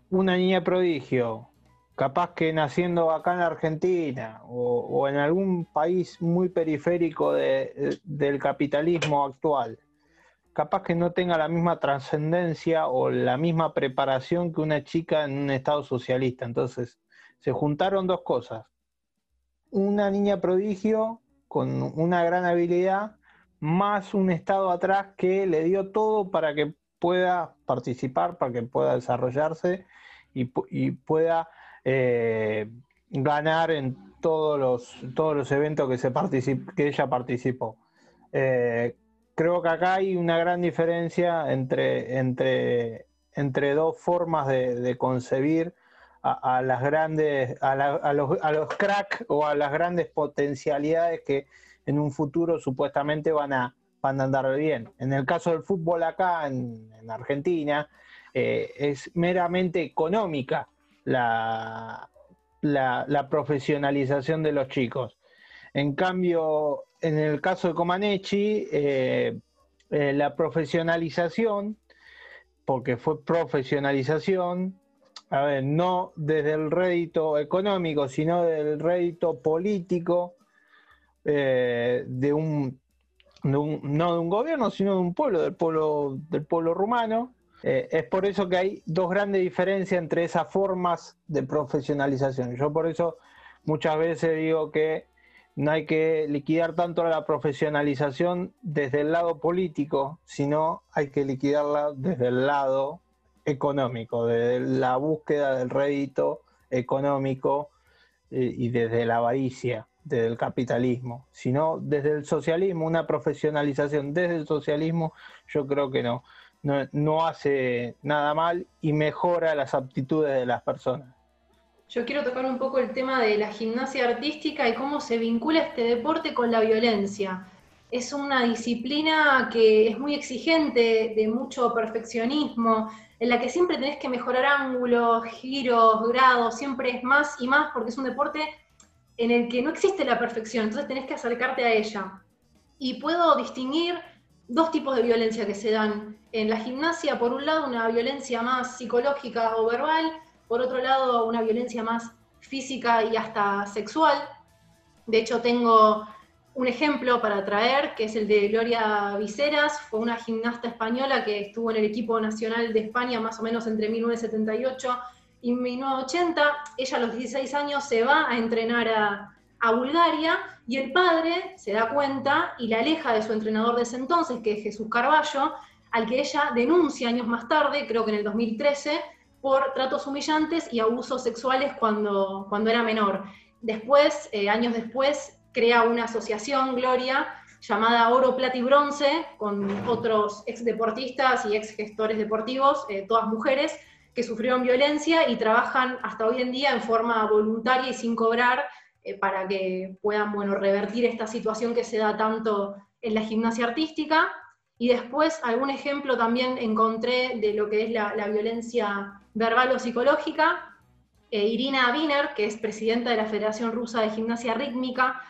una niña prodigio, capaz que naciendo acá en Argentina o, en algún país muy periférico del capitalismo actual, capaz que no tenga la misma trascendencia o la misma preparación que una chica en un estado socialista. Entonces, se juntaron dos cosas. Una niña prodigio con una gran habilidad, más un estado atrás que le dio todo para que pueda participar, para que pueda desarrollarse y, pueda eh, ganar en todos los, todos los eventos que, se que ella participó. Eh, creo que acá hay una gran diferencia entre, entre, entre dos formas de, concebir a, las grandes, a, los, a los crack o a las grandes potencialidades que en un futuro supuestamente van a, van a andar bien. En el caso del fútbol acá en, Argentina, eh, es meramente económica la, la, profesionalización de los chicos. En cambio, en el caso de Comaneci, eh, eh, la profesionalización, porque fue profesionalización, a ver, no desde el rédito económico, sino del rédito político eh, no de un gobierno, sino de un pueblo, del pueblo, del pueblo rumano. es por eso que hay dos grandes diferencias entre esas formas de profesionalización. Yo por eso muchas veces digo que no hay que liquidar tanto la profesionalización desde el lado político, sino hay que liquidarla desde el lado económico, desde la búsqueda del rédito económico eh, y desde la avaricia, desde el capitalismo. Sino desde el socialismo, una profesionalización desde el socialismo, yo creo que no, no, no hace nada mal y mejora las aptitudes de las personas. Yo quiero tocar un poco el tema de la gimnasia artística y cómo se vincula este deporte con la violencia. es una disciplina que es muy exigente, de mucho perfeccionismo, en la que siempre tenés que mejorar ángulos, giros, grados, siempre es más y más, porque es un deporte en el que no existe la perfección, entonces tenés que acercarte a ella. Y puedo distinguir dos tipos de violencia que se dan en la gimnasia, por un lado una violencia más psicológica o verbal, por otro lado una violencia más física y hasta sexual. De hecho, tengo un ejemplo para traer, que es el de Gloria Viceras, fue una gimnasta española que estuvo en el equipo nacional de España más o menos entre 1978 y 1980. Ella a los 16 años se va a entrenar a, a Bulgaria y el padre se da cuenta y la aleja de su entrenador de ese entonces, que es Jesús Carballo, al que ella denuncia años más tarde, creo que en el 2013, por tratos humillantes y abusos sexuales cuando, cuando era menor. Después, eh, años después, crea una asociación, Gloria, llamada Oro, Plata y Bronce, con otros ex deportistas y ex gestores deportivos, eh, todas mujeres, que sufrieron violencia y trabajan hasta hoy en día en forma voluntaria y sin cobrar eh, para que puedan bueno, revertir esta situación que se da tanto en la gimnasia artística. Y después algún ejemplo también encontré de lo que es la, violencia verbal o psicológica. Eh, Irina Wiener, que es presidenta de la Federación Rusa de Gimnasia Rítmica,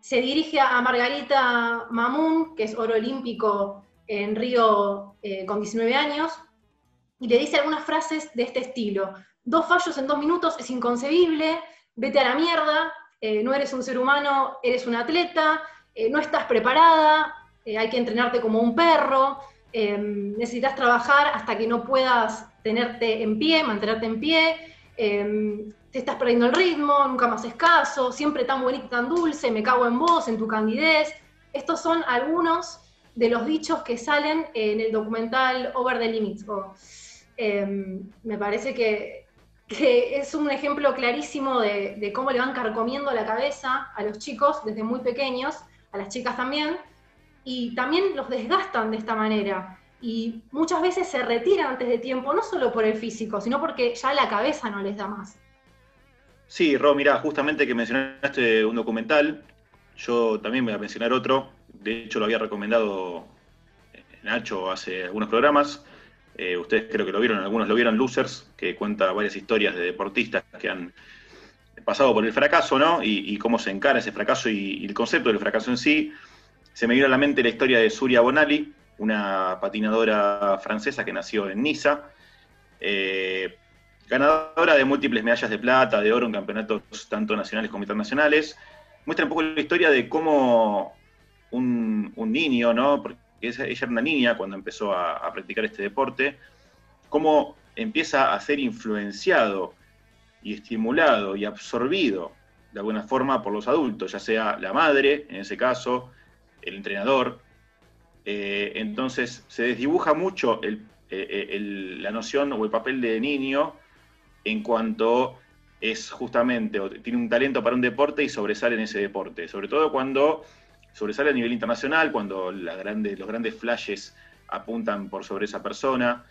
se dirige a Margarita Mamun, que es oro olímpico en Río eh, con 19 años, y le dice algunas frases de este estilo. Dos fallos en dos minutos es inconcebible, vete a la mierda, eh, no eres un ser humano, eres un atleta, eh, no estás preparada, hay que entrenarte como un perro, necesitas trabajar hasta que no puedas tenerte en pie, mantenerte en pie, te estás perdiendo el ritmo, nunca más escaso, siempre tan bonito, tan dulce, me cago en vos, en tu candidez. Estos son algunos de los dichos que salen en el documental Over the Limits. Em, me parece que, es un ejemplo clarísimo de, cómo le van carcomiendo la cabeza a los chicos desde muy pequeños, a las chicas también, y también los desgastan de esta manera. Y muchas veces se retiran antes de tiempo, no solo por el físico, sino porque ya la cabeza no les da más. Sí, Ro, mira, justamente que mencionaste un documental, yo también voy a mencionar otro, de hecho lo había recomendado eh, Nacho hace algunos programas, eh, ustedes creo que lo vieron, algunos lo vieron, Losers, que cuenta varias historias de deportistas que han pasado por el fracaso, ¿no? Y, cómo se encara ese fracaso y, el concepto del fracaso en sí. Se me vino a la mente la historia de Surya Bonali, una patinadora francesa que nació en Niza. Eh, ganadora de múltiples medallas de plata, de oro en campeonatos tanto nacionales como internacionales. Muestra un poco la historia de cómo un, niño, ¿no? Ella era una niña cuando empezó a, practicar este deporte, cómo empieza a ser influenciado y estimulado y absorbido de alguna forma por los adultos, ya sea la madre, en ese caso, el entrenador. Eh, entonces se desdibuja mucho eh, eh, la noción o el papel de niño en cuanto es justamente, o tiene un talento para un deporte y sobresale en ese deporte, sobre todo cuando sobresale a nivel internacional, cuando los grandes flashes apuntan por sobre esa persona.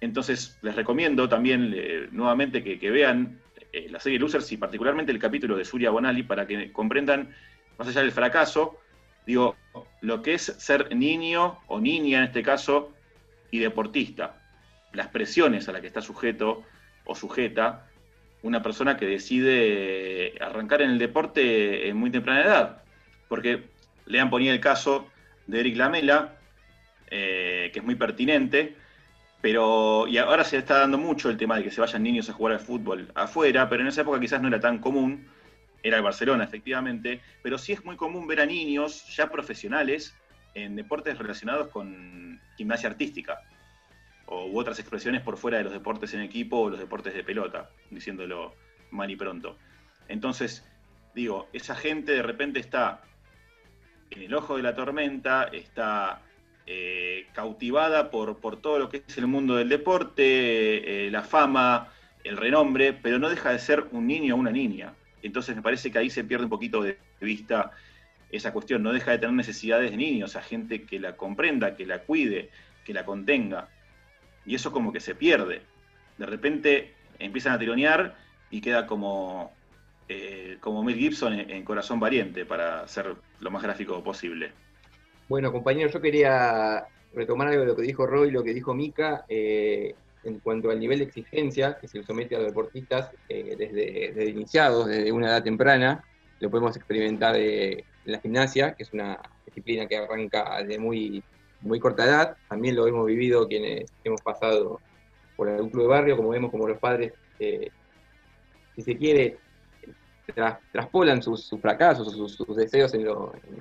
Entonces, les recomiendo también eh, nuevamente que, vean eh, la serie Losers y particularmente el capítulo de Surya Bonali para que comprendan, más allá del fracaso, digo, lo que es ser niño o niña en este caso y deportista, las presiones a las que está sujeto o sujeta una persona que decide arrancar en el deporte en muy temprana edad. Porque le han ponido el caso de Eric Lamela, eh, que es muy pertinente, pero y ahora se está dando mucho el tema de que se vayan niños a jugar al fútbol afuera, pero en esa época quizás no era tan común, era el Barcelona efectivamente, pero sí es muy común ver a niños ya profesionales en deportes relacionados con gimnasia artística o, u otras expresiones por fuera de los deportes en equipo o los deportes de pelota, diciéndolo mal y pronto. Entonces, digo, esa gente de repente está en el ojo de la tormenta, está eh, cautivada por, por, todo lo que es el mundo del deporte, eh, la fama, el renombre, pero no deja de ser un niño o una niña. Entonces me parece que ahí se pierde un poquito de vista esa cuestión, no deja de tener necesidades de niños, a gente que la comprenda, que la cuide, que la contenga y eso como que se pierde. De repente empiezan a tironear y queda como, eh, como Mel Gibson en, Corazón Valiente, para ser lo más gráfico posible. Bueno, compañero, yo quería retomar algo de lo que dijo Roy, lo que dijo Mika, eh, en cuanto al nivel de exigencia que se somete a los deportistas eh, desde, desde, iniciados, desde una edad temprana. Lo podemos experimentar en la gimnasia, que es una disciplina que arranca de muy, muy corta edad. También lo hemos vivido quienes hemos pasado por algún club de barrio, como vemos como los padres, si se quiere, traspolan sus, fracasos, sus, deseos en,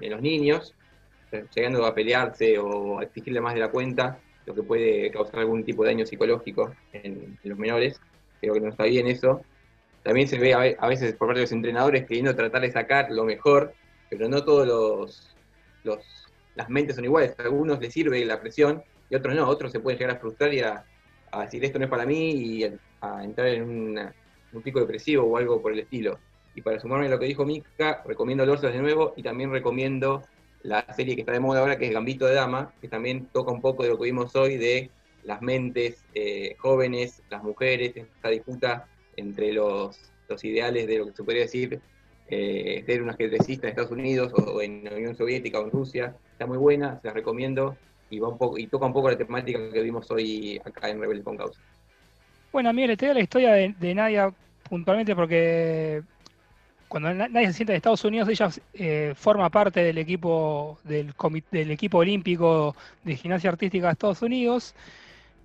en los niños, llegando a pelearse o a exigirle más de la cuenta, lo que puede causar algún tipo de daño psicológico en, los menores. Creo que no está bien eso. También se ve a, veces por parte de los entrenadores queriendo tratar de sacar lo mejor, pero no todos los, las mentes son iguales. A algunos les sirve la presión y otros no. Otros se pueden llegar a frustrar y a, decir esto no es para mí y a, entrar en un pico depresivo o algo por el estilo. Y para sumarme a lo que dijo Mika, recomiendo Lorsas de nuevo y también recomiendo la serie que está de moda ahora, que es Gambito de Dama, que también toca un poco de lo que vimos hoy de las mentes eh, jóvenes, las mujeres, esta disputa entre los, los, ideales de lo que se podría decir eh, ser un ajedrecista en Estados Unidos o, en la Unión Soviética o en Rusia. Está muy buena, se la recomiendo y, toca un poco la temática que vimos hoy acá en Rebelde con Causa. Bueno, mire, te doy la historia de Nadia puntualmente porque cuando nadie se sienta en Estados Unidos, ella eh, forma parte del equipo del, del, equipo olímpico de gimnasia artística de Estados Unidos.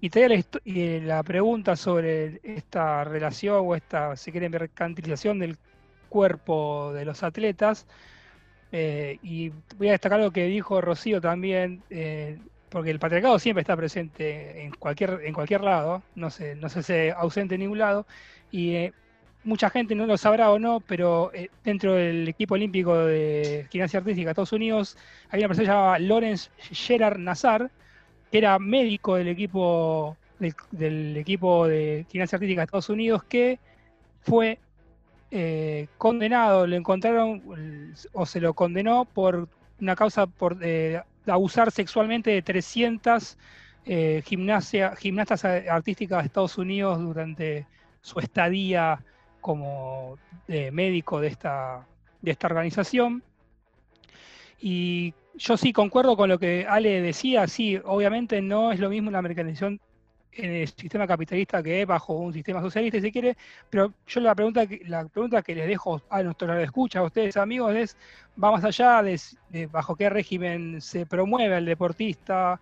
Y te la, la pregunta sobre esta relación o esta, si quieren, mercantilización del cuerpo de los atletas. Eh, y voy a destacar lo que dijo Rocío también, eh, porque el patriarcado siempre está presente en cualquier, en cualquier lado, no se, no se hace ausente en ningún lado. Y mucha gente no lo sabrá o no, pero eh, dentro del equipo olímpico de gimnasia artística de Estados Unidos había una persona llamada Lawrence Gerard Nazar, que era médico del equipo del, equipo de gimnasia artística de Estados Unidos, que fue eh, condenado, lo encontraron o se lo condenó por una causa por eh, abusar sexualmente de 300 gimnasia, gimnastas artísticas de Estados Unidos durante su estadía como eh, médico de esta, de esta organización. Y yo sí concuerdo con lo que Ale decía, sí, obviamente no es lo mismo la mercantilización en el sistema capitalista que bajo un sistema socialista, si quiere, pero yo la pregunta, la pregunta que les dejo a nuestros escucha a ustedes amigos es, va más allá de, bajo qué régimen se promueve el deportista,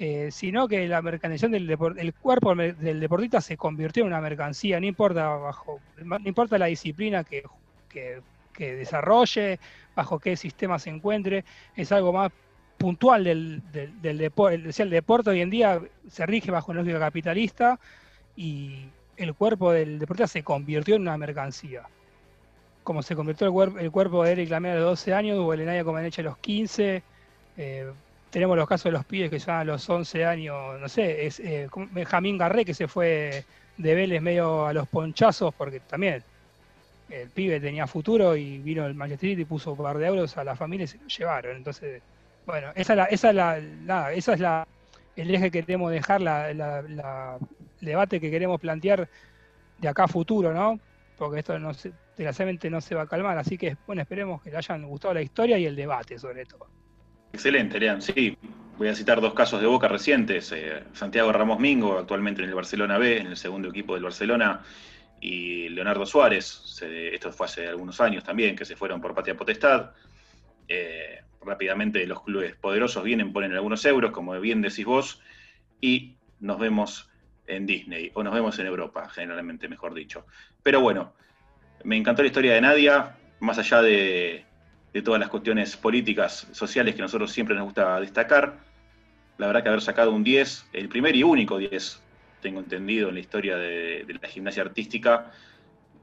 eh, sino que la mercantilización del el cuerpo del deportista se convirtió en una mercancía, no importa bajo, no importa la disciplina que, desarrolle, bajo qué sistema se encuentre, es algo más puntual del, del, deporte. El deporte hoy en día se rige bajo una lógica capitalista y el cuerpo del deportista se convirtió en una mercancía. Como se convirtió el, cuerpo de Eric Lamela de 12 años o el Enaya Comaneci a los 15. Eh, tenemos los casos de los pibes que ya a los 11 años, no sé, es eh, Benjamín Garré que se fue de Vélez medio a los ponchazos porque también el pibe tenía futuro y vino el Manchester y puso un par de euros a la familia y se lo llevaron. Entonces, bueno, esa es la, esa es la, esa es la, el eje que queremos dejar, la, el debate que queremos plantear de acá a futuro, ¿no? Porque esto no se, desgraciadamente no se va a calmar, así que bueno, esperemos que le hayan gustado la historia y el debate sobre todo. Excelente, Lean. Sí, voy a citar dos casos de Boca recientes. Eh, Santiago Ramos Mingo, actualmente en el Barcelona B, en el segundo equipo del Barcelona, y Leonardo Suárez, esto fue hace algunos años también, que se fueron por patria potestad. Eh, rápidamente los clubes poderosos vienen, ponen algunos euros, como bien decís vos, y nos vemos en Disney, o nos vemos en Europa, generalmente, mejor dicho. Pero bueno, me encantó la historia de Nadia, más allá de, de todas las cuestiones políticas, sociales que nosotros siempre nos gusta destacar. La verdad que haber sacado un 10, el primer y único 10, tengo entendido en la historia de, la gimnasia artística,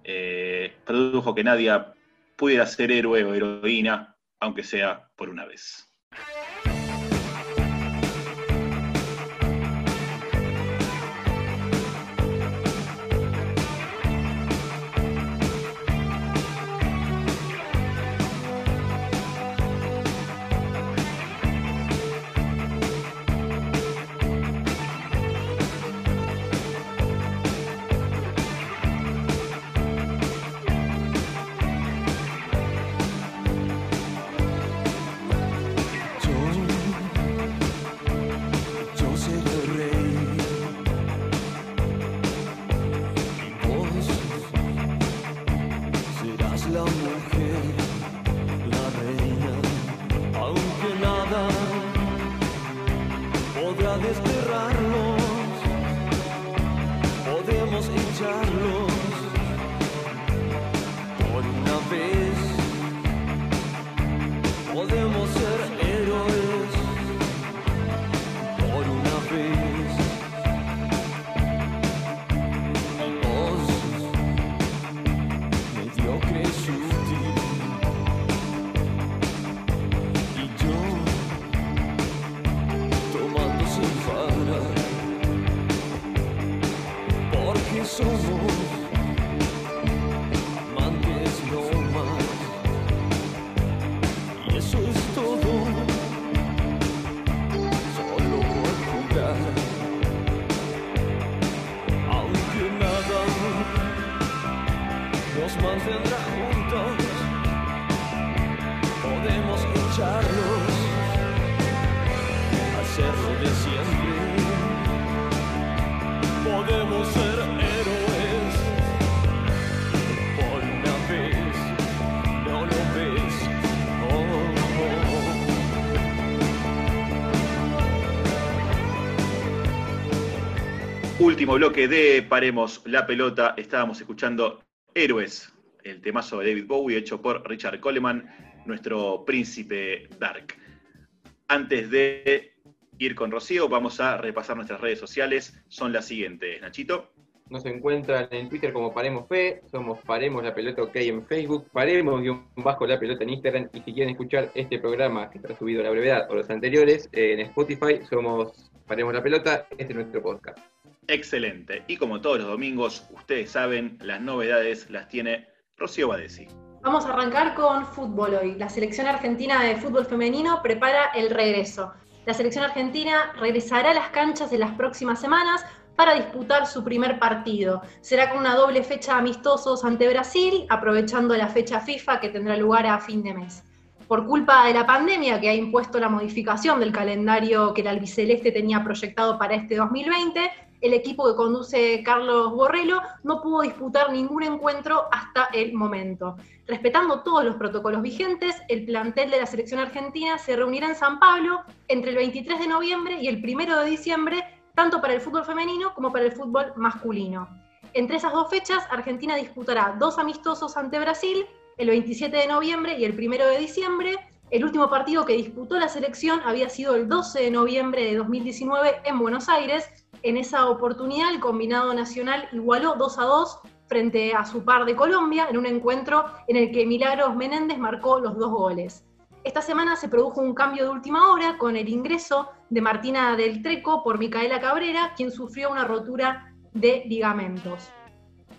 eh, produjo que nadie pudiera ser héroe o heroína, aunque sea por una vez. Último bloque de Paremos la pelota. Estábamos escuchando Héroes, el temazo de David Bowie hecho por Richard Coleman, nuestro príncipe Dark. Antes de ir con Rocío, vamos a repasar nuestras redes sociales. Son las siguientes, Nachito. Nos encuentran en Twitter como Paremos Fe, somos Paremos la Pelota OK en Facebook, Paremos bajo la pelota en Instagram y si quieren escuchar este programa que está subido a la brevedad o los anteriores en Spotify somos Paremos la Pelota, este es nuestro podcast. Excelente. Y como todos los domingos, ustedes saben, las novedades las tiene Rocío Badesi. Vamos a arrancar con fútbol hoy. La selección argentina de fútbol femenino prepara el regreso. La selección argentina regresará a las canchas en las próximas semanas para disputar su primer partido. Será con una doble fecha de amistosos ante Brasil, aprovechando la fecha FIFA que tendrá lugar a fin de mes. Por culpa de la pandemia que ha impuesto la modificación del calendario que el albiceleste tenía proyectado para este 2020, el equipo que conduce Carlos Borrello no pudo disputar ningún encuentro hasta el momento. Respetando todos los protocolos vigentes, el plantel de la selección argentina se reunirá en San Pablo entre el 23 de noviembre y el 1 de diciembre, tanto para el fútbol femenino como para el fútbol masculino. Entre esas dos fechas, Argentina disputará dos amistosos ante Brasil, el 27 de noviembre y el 1 de diciembre. El último partido que disputó la selección había sido el 12 de noviembre de 2019 en Buenos Aires. En esa oportunidad, el combinado nacional igualó 2 a 2 frente a su par de Colombia en un encuentro en el que Milagros Menéndez marcó los dos goles. Esta semana se produjo un cambio de última hora con el ingreso de Martina del Treco por Micaela Cabrera, quien sufrió una rotura de ligamentos.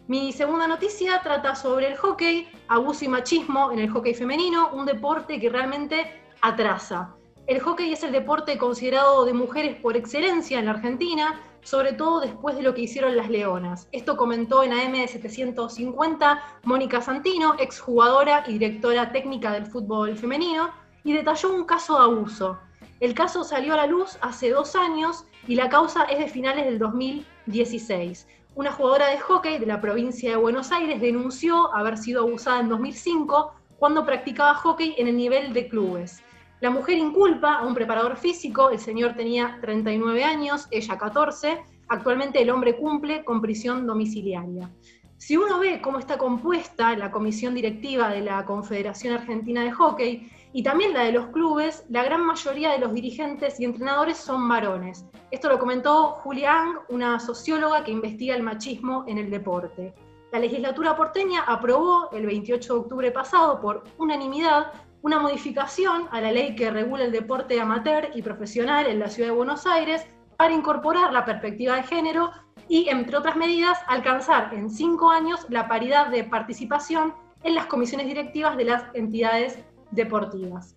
Mi segunda noticia trata sobre el hockey, abuso y machismo en el hockey femenino, un deporte que realmente atrasa. El hockey es el deporte considerado de mujeres por excelencia en la Argentina, sobre todo después de lo que hicieron las Leonas. Esto comentó en AM750 Mónica Santino, exjugadora y directora técnica del fútbol femenino, y detalló un caso de abuso. El caso salió a la luz hace dos años y la causa es de finales del 2016. Una jugadora de hockey de la provincia de Buenos Aires denunció haber sido abusada en 2005 cuando practicaba hockey en el nivel de clubes. La mujer inculpa a un preparador físico, el señor tenía 39 años, ella 14, actualmente el hombre cumple con prisión domiciliaria. Si uno ve cómo está compuesta la comisión directiva de la Confederación Argentina de Hockey y también la de los clubes, la gran mayoría de los dirigentes y entrenadores son varones. Esto lo comentó Julia Ang, una socióloga que investiga el machismo en el deporte. La legislatura porteña aprobó el 28 de octubre pasado por unanimidad una modificación a la ley que regula el deporte amateur y profesional en la ciudad de Buenos Aires para incorporar la perspectiva de género y, entre otras medidas, alcanzar en cinco años la paridad de participación en las comisiones directivas de las entidades deportivas.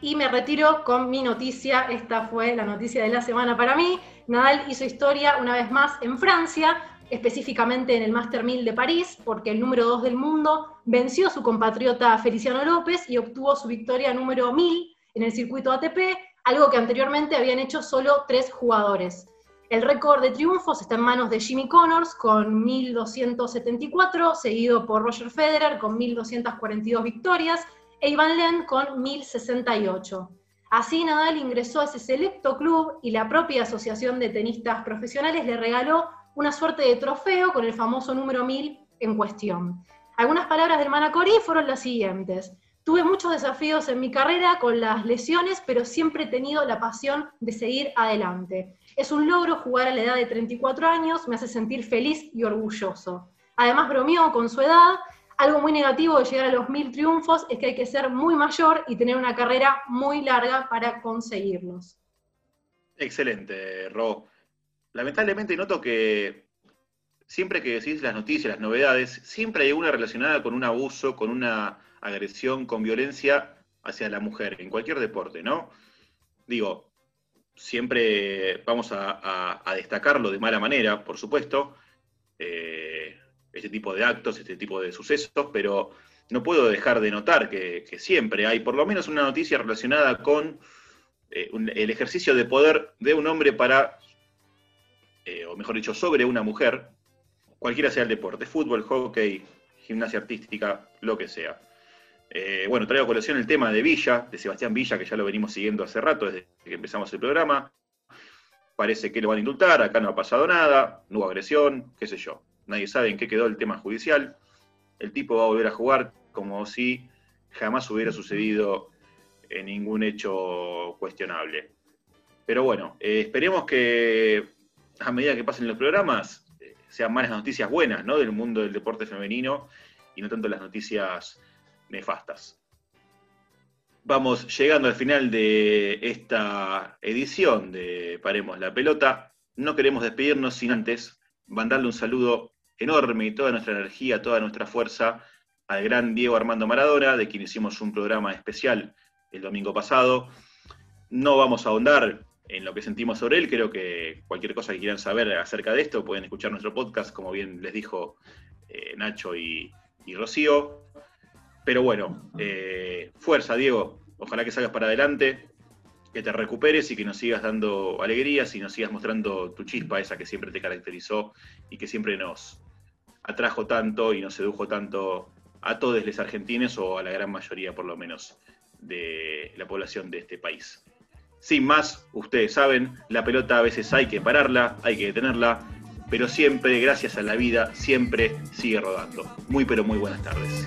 Y me retiro con mi noticia, esta fue la noticia de la semana para mí. Nadal hizo historia una vez más en Francia, específicamente en el Master 1000 de París, porque el número 2 del mundo venció a su compatriota Feliciano López y obtuvo su victoria número 1000 en el circuito ATP, algo que anteriormente habían hecho solo tres jugadores. El récord de triunfos está en manos de Jimmy Connors con 1.274, seguido por Roger Federer con 1.242 victorias e Ivan Len con 1.068. Así Nadal ingresó a ese selecto club y la propia Asociación de Tenistas Profesionales le regaló una suerte de trofeo con el famoso número 1000 en cuestión. Algunas palabras del Manacorí fueron las siguientes. Tuve muchos desafíos en mi carrera con las lesiones, pero siempre he tenido la pasión de seguir adelante. Es un logro jugar a la edad de 34 años, me hace sentir feliz y orgulloso. Además bromeó con su edad. Algo muy negativo de llegar a los mil triunfos es que hay que ser muy mayor y tener una carrera muy larga para conseguirlos. Excelente, Ro. Lamentablemente noto que siempre que decís las noticias, las novedades, siempre hay una relacionada con un abuso, con una agresión, con violencia hacia la mujer, en cualquier deporte, ¿no? Digo, siempre vamos a, destacarlo de mala manera, por supuesto, eh, este tipo de actos, este tipo de sucesos, pero no puedo dejar de notar que, siempre hay por lo menos una noticia relacionada con eh, el ejercicio de poder de un hombre para, eh, o mejor dicho, sobre una mujer, cualquiera sea el deporte, fútbol, hockey, gimnasia artística, lo que sea. Eh, bueno, traigo a colación el tema de Villa, de Sebastián Villa, que ya lo venimos siguiendo hace rato, desde que empezamos el programa. Parece que lo van a indultar, acá no ha pasado nada, no hubo agresión, qué sé yo. Nadie sabe en qué quedó el tema judicial. El tipo va a volver a jugar como si jamás hubiera sucedido en ningún hecho cuestionable. Pero bueno, eh, esperemos que a medida que pasen los programas eh, sean más las noticias buenas ¿no? del mundo del deporte femenino y no tanto las noticias nefastas. Vamos llegando al final de esta edición de Paremos la Pelota. No queremos despedirnos sin antes mandarle un saludo enorme y toda nuestra energía, toda nuestra fuerza al gran Diego Armando Maradona, de quien hicimos un programa especial el domingo pasado. No vamos a ahondar en lo que sentimos sobre él, creo que cualquier cosa que quieran saber acerca de esto pueden escuchar nuestro podcast, como bien les dijo eh, Nacho y, y Rocío. Pero bueno, eh, fuerza, Diego. Ojalá que salgas para adelante, que te recuperes y que nos sigas dando alegrías y nos sigas mostrando tu chispa, esa que siempre te caracterizó y que siempre nos atrajo tanto y nos sedujo tanto a todos los argentines o a la gran mayoría, por lo menos, de la población de este país. Sin más, ustedes saben, la pelota a veces hay que pararla, hay que detenerla, pero siempre, gracias a la vida, siempre sigue rodando. Muy, pero muy buenas tardes.